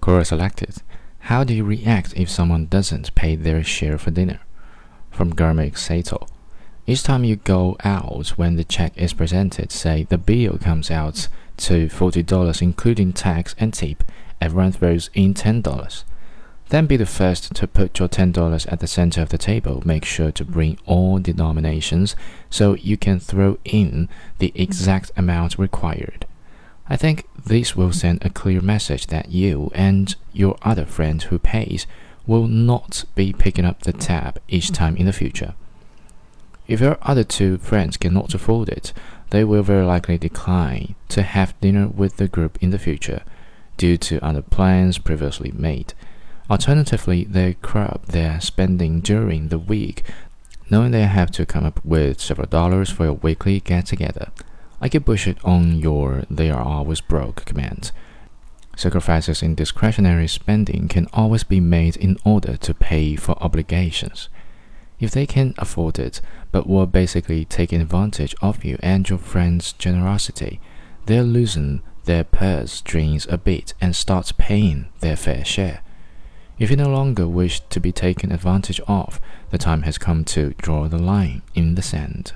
Quora selected. How do you react if someone doesn't pay their share for dinner? From Garmic Sato. Each time you go out when the check is presented, say the bill comes out to $40 including tax and tip, everyone throws in $10. Then be the first to put your $10 at the center of the table. Make sure to bring all denominations so you can throw in the exact amount required. I think this will send a clear message that you and your other friend who pays will not be picking up the tab each time in the future. If your other two friends cannot afford it, they will very likely decline to have dinner with the group in the future due to other plans previously made. Alternatively, they curb their spending during the week, knowing they have to come up with several dollars for a weekly get together. I can push it on your they are always broke command. Sacrifices in discretionary spending can always be made in order to pay for obligations. If they can afford it, but were basically taking advantage of you and your friend's generosity, they'll loosen their purse strings a bit and start paying their fair share. If you no longer wish to be taken advantage of, the time has come to draw the line in the sand.